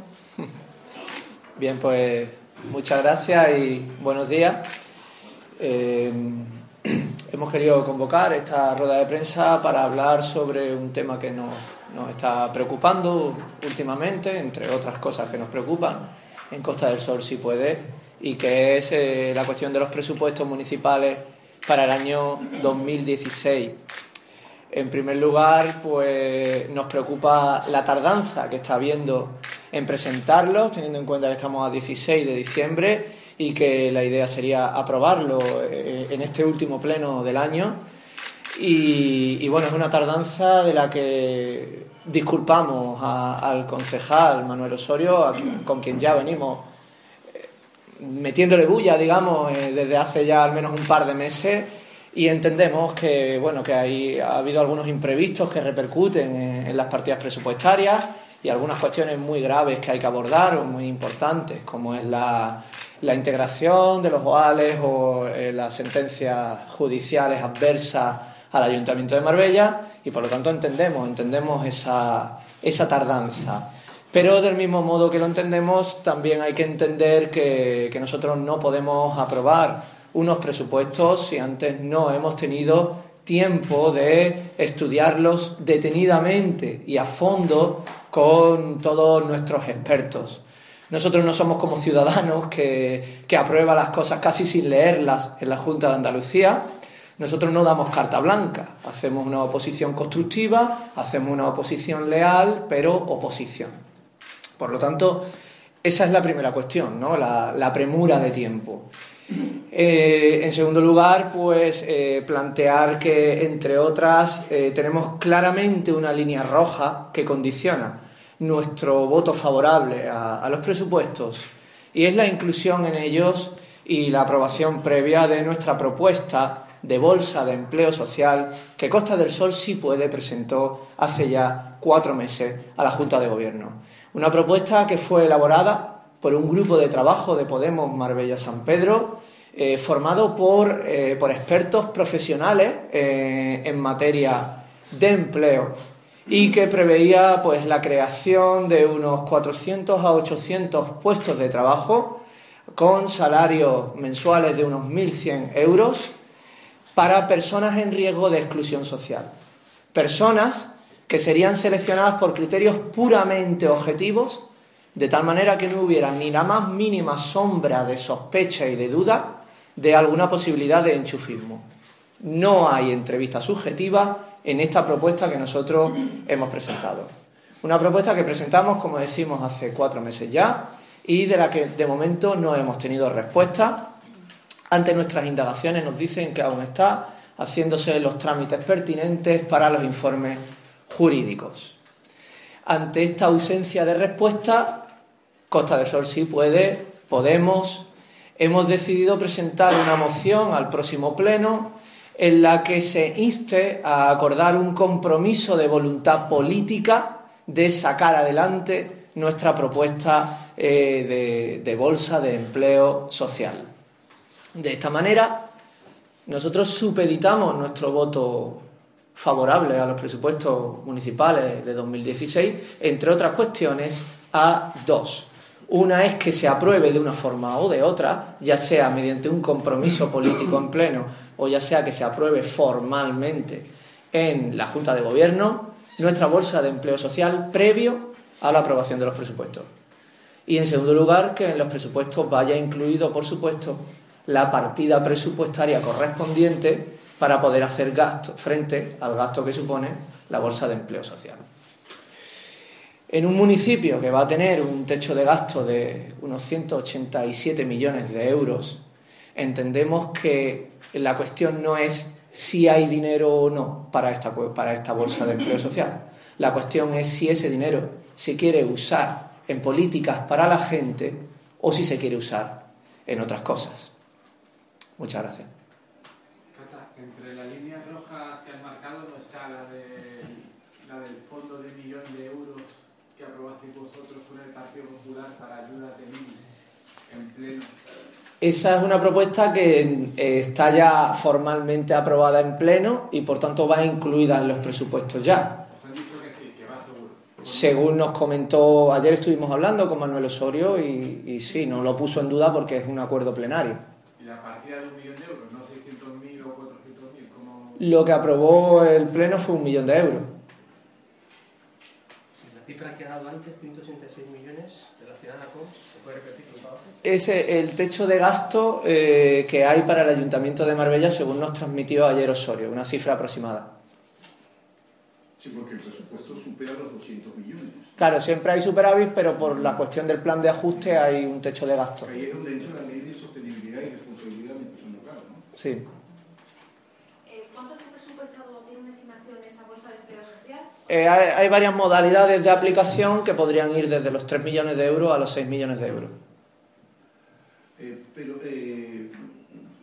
Bien, pues muchas gracias y buenos días. Eh, hemos querido convocar esta rueda de prensa para hablar sobre un tema que nos, está preocupando últimamente, entre otras cosas que nos preocupan en Costa del Sol si puede, y que es eh, la cuestión de los presupuestos municipales para el año 2016. En primer lugar, pues nos preocupa la tardanza que está habiendo en presentarlos, teniendo en cuenta que estamos a 16 de diciembre y que la idea sería aprobarlo eh, en este último pleno del año. Y, bueno, es una tardanza de la que disculpamos al concejal Manuel Osorio, con quien ya venimos eh, metiéndole bulla, digamos, eh, desde hace ya al menos un par de meses y entendemos que bueno que hay, ha habido algunos imprevistos que repercuten en, las partidas presupuestarias y algunas cuestiones muy graves que hay que abordar o muy importantes como es la, integración de los OALES o eh, las sentencias judiciales adversas al Ayuntamiento de Marbella y por lo tanto entendemos entendemos esa, esa tardanza. Pero del mismo modo que lo entendemos también hay que entender que, que nosotros no podemos aprobar unos presupuestos si antes no hemos tenido tiempo de estudiarlos detenidamente y a fondo con todos nuestros expertos. Nosotros no somos como ciudadanos que, que aprueba las cosas casi sin leerlas en la Junta de Andalucía. Nosotros no damos carta blanca, hacemos una oposición constructiva, hacemos una oposición leal, pero oposición. Por lo tanto, esa es la primera cuestión, ¿no? la, premura de tiempo. Eh, en segundo lugar, pues eh, plantear que, entre otras, eh, tenemos claramente una línea roja que condiciona nuestro voto favorable a, los presupuestos y es la inclusión en ellos y la aprobación previa de nuestra propuesta de bolsa de empleo social que Costa del Sol sí puede presentó hace ya cuatro meses a la Junta de Gobierno. Una propuesta que fue elaborada por un grupo de trabajo de Podemos Marbella San Pedro, eh, formado por, eh, por, expertos profesionales eh, en materia de empleo y que preveía pues, la creación de unos 400 a 800 puestos de trabajo con salarios mensuales de unos 1.100 euros para personas en riesgo de exclusión social. Personas que serían seleccionadas por criterios puramente objetivos de tal manera que no hubiera ni la más mínima sombra de sospecha y de duda de alguna posibilidad de enchufismo. No hay entrevista subjetiva en esta propuesta que nosotros hemos presentado. Una propuesta que presentamos, como decimos, hace cuatro meses ya y de la que de momento no hemos tenido respuesta. Ante nuestras indagaciones nos dicen que aún está haciéndose los trámites pertinentes para los informes jurídicos. Ante esta ausencia de respuesta, Costa del Sol sí puede, Podemos, hemos decidido presentar una moción al próximo pleno en la que se inste a acordar un compromiso de voluntad política de sacar adelante nuestra propuesta eh, de, de bolsa de empleo social. De esta manera, nosotros supeditamos nuestro voto favorable a los presupuestos municipales de 2016, entre otras cuestiones, a dos. Una es que se apruebe de una forma o de otra, ya sea mediante un compromiso político en pleno o ya sea que se apruebe formalmente en la Junta de Gobierno, nuestra bolsa de empleo social previo a la aprobación de los presupuestos. Y en segundo lugar, que en los presupuestos vaya incluido, por supuesto, la partida presupuestaria correspondiente para poder hacer gasto frente al gasto que supone la bolsa de empleo social. En un municipio que va a tener un techo de gasto de unos 187 millones de euros, entendemos que la cuestión no es si hay dinero o no para esta, para esta bolsa de empleo social. La cuestión es si ese dinero se quiere usar en políticas para la gente o si se quiere usar en otras cosas. Muchas gracias. entre la línea roja que has marcado no está la, de, la del fondo de millón de euros aprobasteis vosotros con el Partido Popular para ayuda de en pleno? Esa es una propuesta que eh, está ya formalmente aprobada en pleno y por tanto va incluida en los presupuestos ya. Os han dicho que sí, que va seguro. Según nos comentó, ayer estuvimos hablando con Manuel Osorio y, y sí, no lo puso en duda porque es un acuerdo plenario. ¿Y la partida de un millón de euros, no 600.000 o 400.000? ¿Cómo... Lo que aprobó el Pleno fue un millón de euros. La cifra que ha dado antes, 186 millones, relacionada con... ¿Se puede repetir, por favor? Es el techo de gasto eh, que hay para el Ayuntamiento de Marbella, según nos transmitió ayer Osorio, una cifra aproximada. Sí, porque el presupuesto supera los 200 millones. Claro, siempre hay superávit, pero por la cuestión del plan de ajuste hay un techo de gasto. Ahí es donde entra la ley de sostenibilidad y responsabilidad de la local, ¿no? Sí. Eh, ¿Cuánto tiene presupuestado, tiene una estimación esa bolsa de empleo social? Eh, hay, hay varias modalidades de aplicación que podrían ir desde los 3 millones de euros a los 6 millones de euros. Eh, pero eh,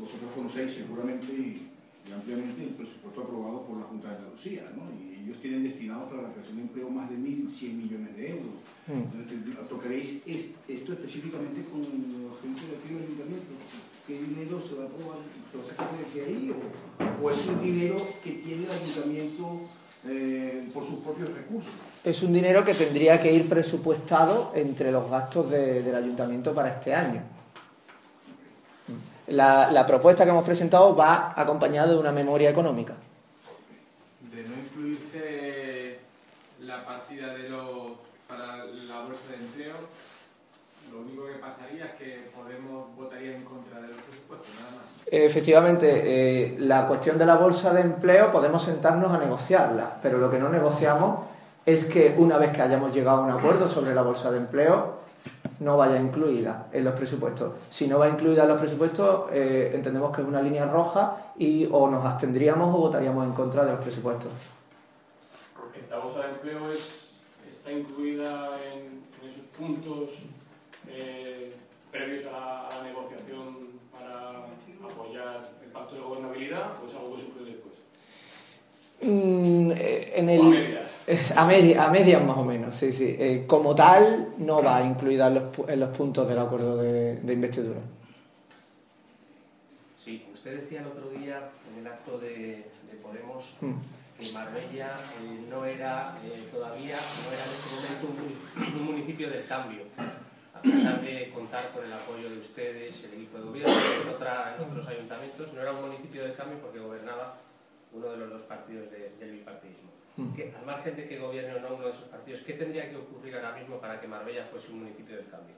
vosotros conocéis seguramente y, ampliamente el presupuesto aprobado por la Junta de Andalucía, ¿no? Y ellos tienen destinado para la creación de empleo más de 1.100 millones de euros. Mm. ¿Tocaréis es- esto específicamente con la gente de aquí del ayuntamiento? ¿Qué dinero se va a aprobar? ¿Se va a sacar de ahí? ¿O, o es un dinero que tiene el ayuntamiento eh, por sus propios recursos? Es un dinero que tendría que ir presupuestado entre los gastos de- del ayuntamiento para este año. La, la propuesta que hemos presentado va acompañada de una memoria económica. De no incluirse la partida de los, para la bolsa de empleo, lo único que pasaría es que Podemos votaría en contra de los presupuestos, nada más. Efectivamente, eh, la cuestión de la bolsa de empleo podemos sentarnos a negociarla, pero lo que no negociamos es que una vez que hayamos llegado a un acuerdo sobre la bolsa de empleo, no vaya incluida en los presupuestos. Si no va incluida en los presupuestos, eh, entendemos que es una línea roja y o nos abstendríamos o votaríamos en contra de los presupuestos. Esta bolsa de empleo es, está incluida en, esos puntos eh, previos a la, negociación o es algo que surge después. Mm, eh, en O a el, medias. a, media, a medias más o menos, sí, sí. Eh, como tal, no va incluida en los, pu- en los puntos del acuerdo de, de investidura. Sí, usted decía el otro día en el acto de, de Podemos Mm. que Marbella eh, no era eh, todavía, no era en este momento un, un municipio del cambio, de contar con el apoyo de ustedes, el equipo de gobierno, en, otra- en otros ayuntamientos, no era un municipio del cambio porque gobernaba uno de los dos partidos de- del bipartidismo. Que, al margen de que gobierne o no uno de esos partidos, ¿qué tendría que ocurrir ahora mismo para que Marbella fuese un municipio del cambio?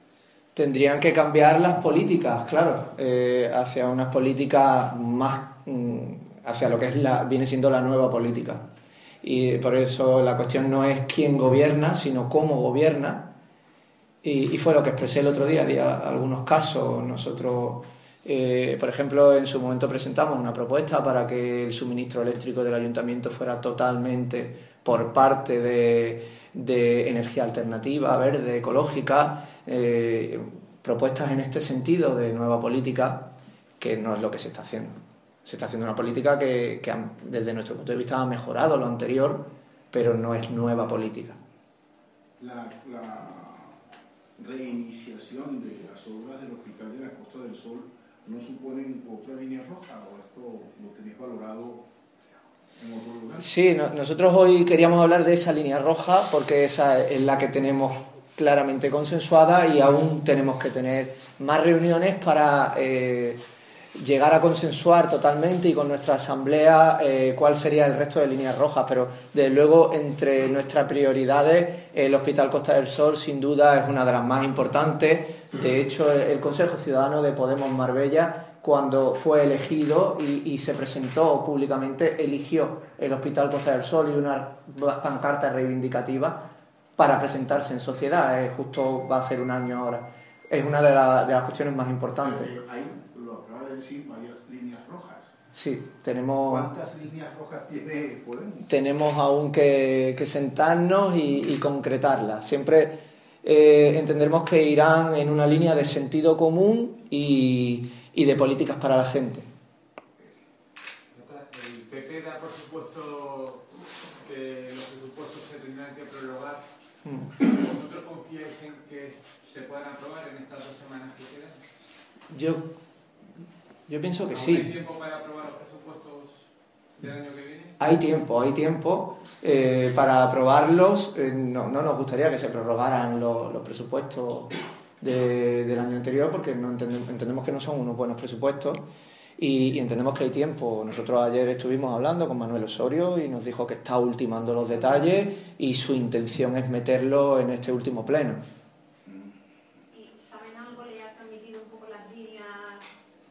Tendrían que cambiar las políticas, claro, eh, hacia unas políticas más, mm, hacia lo que es la, viene siendo la nueva política. Y por eso la cuestión no es quién gobierna, sino cómo gobierna. Y, y fue lo que expresé el otro día, di a- algunos casos. Nosotros, eh, por ejemplo, en su momento presentamos una propuesta para que el suministro eléctrico del ayuntamiento fuera totalmente por parte de, de energía alternativa, verde, ecológica, eh, propuestas en este sentido de nueva política, que no es lo que se está haciendo. Se está haciendo una política que, que desde nuestro punto de vista ha mejorado lo anterior, pero no es nueva política. La, la reiniciación de las obras del Hospital de la Costa del Sol no suponen otra línea roja o esto lo tenéis valorado en otro lugar. Sí, no- nosotros hoy queríamos hablar de esa línea roja porque esa es la que tenemos claramente consensuada y aún tenemos que tener más reuniones para eh, llegar a consensuar totalmente y con nuestra asamblea eh, cuál sería el resto de líneas rojas. Pero desde luego entre nuestras prioridades el Hospital Costa del Sol sin duda es una de las más importantes. De hecho, el, Consejo Ciudadano de Podemos Marbella cuando fue elegido y, se presentó públicamente, eligió el Hospital Costa del Sol y una pancarta reivindicativa para presentarse en sociedad. Eh, justo va a ser un año ahora. Es una de, la- de las cuestiones más importantes. Varias líneas rojas. Sí, tenemos, ¿Cuántas líneas rojas tiene Podemos? tenemos aún que, que sentarnos y, y concretarlas. Siempre eh, entendemos que irán en una línea de sentido común y, y de políticas para la gente. El PP da por supuesto que los presupuestos se tendrán que prorrogar. Mm. ¿Vosotros confiáis en que se puedan aprobar en estas dos semanas que quedan? Yo, yo pienso que ¿Aún sí. ¿Hay tiempo para aprobar los presupuestos del año que viene? Hay tiempo, hay tiempo eh, para aprobarlos. Eh, no, no nos gustaría que se prorrogaran los, los presupuestos de- del año anterior porque no entendemos, entendemos que no son unos buenos presupuestos y, y entendemos que hay tiempo. Nosotros ayer estuvimos hablando con Manuel Osorio y nos dijo que está ultimando los detalles y su intención es meterlo en este último pleno. ¿Y saben algo? ¿Le ha transmitido un poco las líneas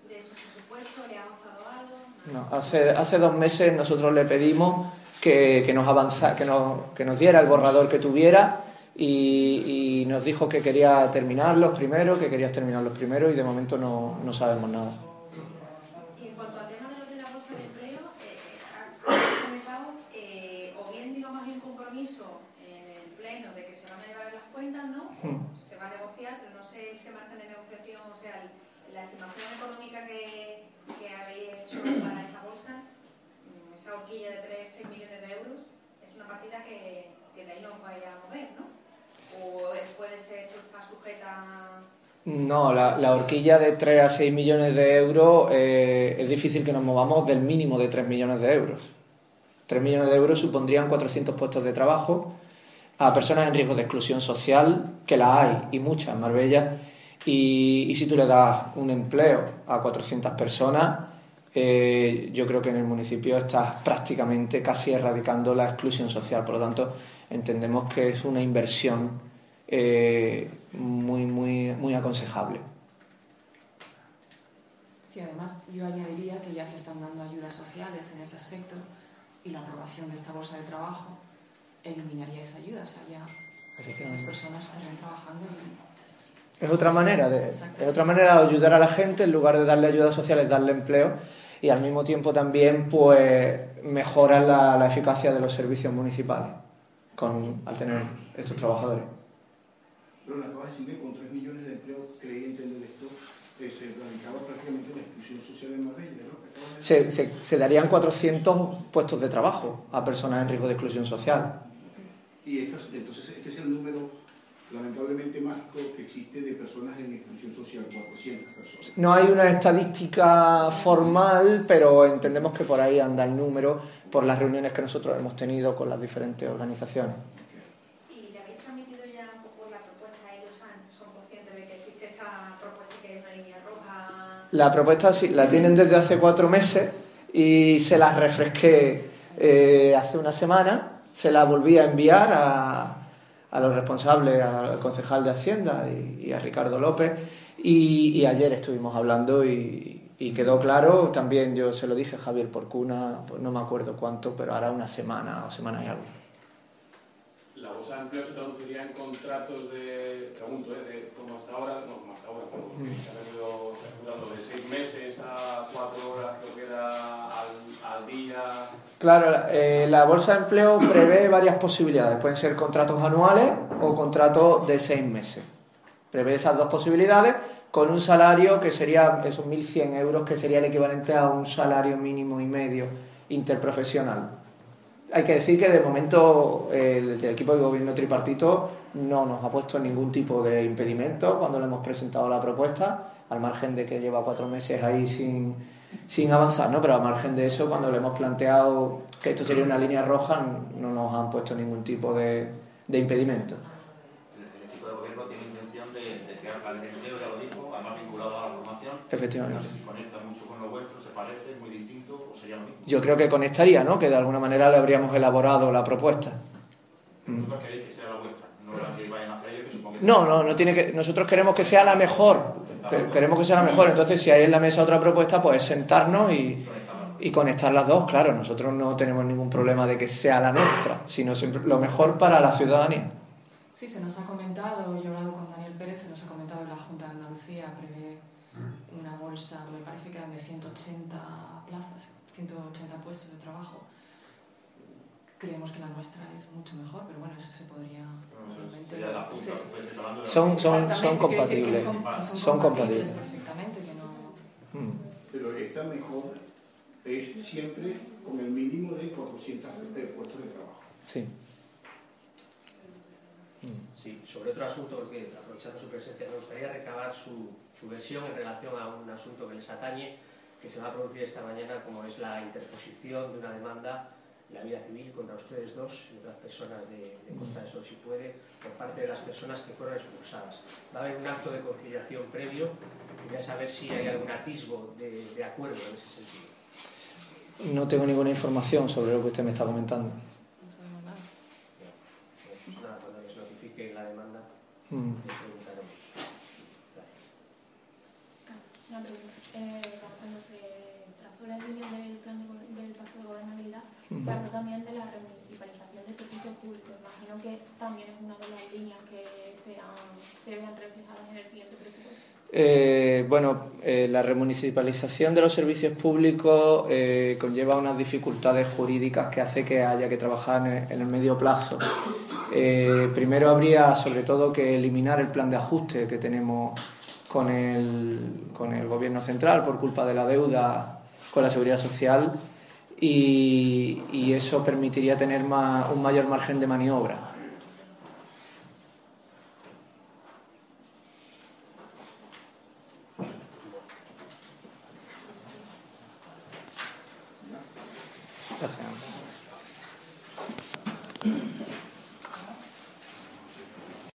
de esos presupuestos? ¿Le ha avanzado algo? No, hace, hace dos meses nosotros le pedimos que, que nos avanza, que, nos, que nos diera el borrador que tuviera y, y nos dijo que quería terminarlos primero, que querías terminarlos primero y de momento no, no sabemos nada. Y en cuanto al tema de lo de la bolsa de empleo, eh, ha comentado, eh, o bien digamos hay un compromiso en el pleno de que se van a llevar las cuentas, ¿no? Hmm. Se va a negociar, pero no sé ese margen de negociación, o sea, la estimación económica que, que habéis hecho para esa bolsa, esa horquilla de 3-6 millones de euros, es una partida que, que de ahí no os vaya a mover, ¿no? O puede ser sujeta No, la, la horquilla de 3 a 6 millones de euros eh, es difícil que nos movamos del mínimo de 3 millones de euros. 3 millones de euros supondrían 400 puestos de trabajo a personas en riesgo de exclusión social, que la hay, y muchas en Marbella, y, y si tú le das un empleo a 400 personas, eh, yo creo que en el municipio estás prácticamente casi erradicando la exclusión social. Por lo tanto, entendemos que es una inversión eh, muy, muy, muy aconsejable. Sí, además yo añadiría que ya se están dando ayudas sociales en ese aspecto y la aprobación de esta bolsa de trabajo eliminaría esa ayuda, o sea, ya esas personas estarían trabajando y Es otra manera de, Exacto. es otra manera de ayudar a la gente en lugar de darle ayudas sociales, darle empleo y al mismo tiempo también pues mejora la, la eficacia de los servicios municipales con, al tener estos trabajadores. Pero me acabas de decir que con 3 millones de empleos, creí entender esto, eh, se radicaba prácticamente la exclusión social en Marbella, ¿no? De Se, se- se darían 400 puestos de trabajo a personas en riesgo de exclusión social. Y estos- entonces este es el número lamentablemente mágico que existe de personas en exclusión social, 400 personas. No hay una estadística formal, pero entendemos que por ahí anda el número por las reuniones que nosotros hemos tenido con las diferentes organizaciones. ¿Y le habéis transmitido ya un poco la propuesta a ellos? ¿Son conscientes de que existe esta propuesta y que es una línea roja? La propuesta sí, la tienen desde hace cuatro meses y se la refresqué eh, hace una semana. Se la volví a enviar a, a los responsables, al concejal de Hacienda y, y a Ricardo López. Y, y ayer estuvimos hablando y, y quedó claro. También yo se lo dije a Javier Porcuna, pues no me acuerdo cuánto, pero hará una semana o semana y algo. La bolsa de empleo se traduciría en contratos de, pregunto, ¿eh? de, como hasta ahora, no, como hasta ahora, como Mm. se ha venido estructurando de seis meses a cuatro horas, creo que era Claro, la- eh, la bolsa de empleo prevé varias posibilidades. Pueden ser contratos anuales o contratos de seis meses. Prevé esas dos posibilidades con un salario que sería esos 1.100 euros, que sería el equivalente a un salario mínimo y medio interprofesional. Hay que decir que de momento el equipo de gobierno tripartito no nos ha puesto ningún tipo de impedimento cuando le hemos presentado la propuesta, al margen de que lleva cuatro meses ahí sin, sin avanzar, ¿no? Pero al margen de eso, cuando le hemos planteado que esto sería una línea roja, no nos han puesto ningún tipo de, de impedimento. El, el equipo de gobierno tiene intención de, de crear planes de empleo, ya lo dijo, además vinculado a la formación. No Efectivamente. sé si conecta mucho con lo vuestro, se parece, es muy distinto o sería lo mismo. Yo creo que conectaría, ¿no? Que de alguna manera le habríamos elaborado la propuesta. Vosotros queréis que sea la vuestra, no la que vayan a hacer ellos, que supongo que... No, no, no tiene que. Nosotros queremos que sea la mejor. Que- Queremos que sea la mejor. Entonces, si hay en la mesa otra propuesta, pues sentarnos y conectar las dos. Claro, nosotros no tenemos ningún problema de que sea la nuestra, sino siempre lo mejor para la ciudadanía. Sí, se nos ha comentado, yo he hablado con Daniel Pérez, se nos ha comentado que la Junta de Andalucía prevé una bolsa, me parece que eran de 180 plazas, 180 puestos de trabajo. Creemos que la nuestra es mucho mejor, pero bueno, eso se podría... Eso sí. la Son, son, son compatibles. es com- Son Son compatibles. perfectamente, que no... Mm. Pero esta mejor es siempre con el mínimo de 400 de puestos de trabajo. Sí. Sí, sobre otro asunto, porque aprovechando su presencia, me gustaría recabar su, su versión en relación a un asunto que les atañe, que se va a producir esta mañana, como es la interposición de una demanda la vía civil contra ustedes dos y otras personas de, de Costa de Sol, si puede, por parte de las personas que fueron expulsadas. Va a haber un acto de conciliación previo. Quería saber si hay algún atisbo de, de acuerdo en ese sentido. No tengo ninguna información sobre lo que usted me está comentando. No sabemos nada. Pues nada, cuando les notifique la demanda, Mm. les preguntaremos. Gracias. Una pregunta. Eh, cuando se trazó la línea del plan de, del pacto de gobernabilidad, se habló también de la remunicipalización de servicios públicos. Imagino que también es una de las líneas que se vean reflejadas en el siguiente presupuesto. Eh, bueno, eh, la remunicipalización de los servicios públicos eh, conlleva unas dificultades jurídicas que hace que haya que trabajar en el, en el medio plazo. Eh, primero habría sobre todo que eliminar el plan de ajuste que tenemos con el, con el gobierno central por culpa de la deuda con la seguridad social y, y eso permitiría tener un mayor margen de maniobra.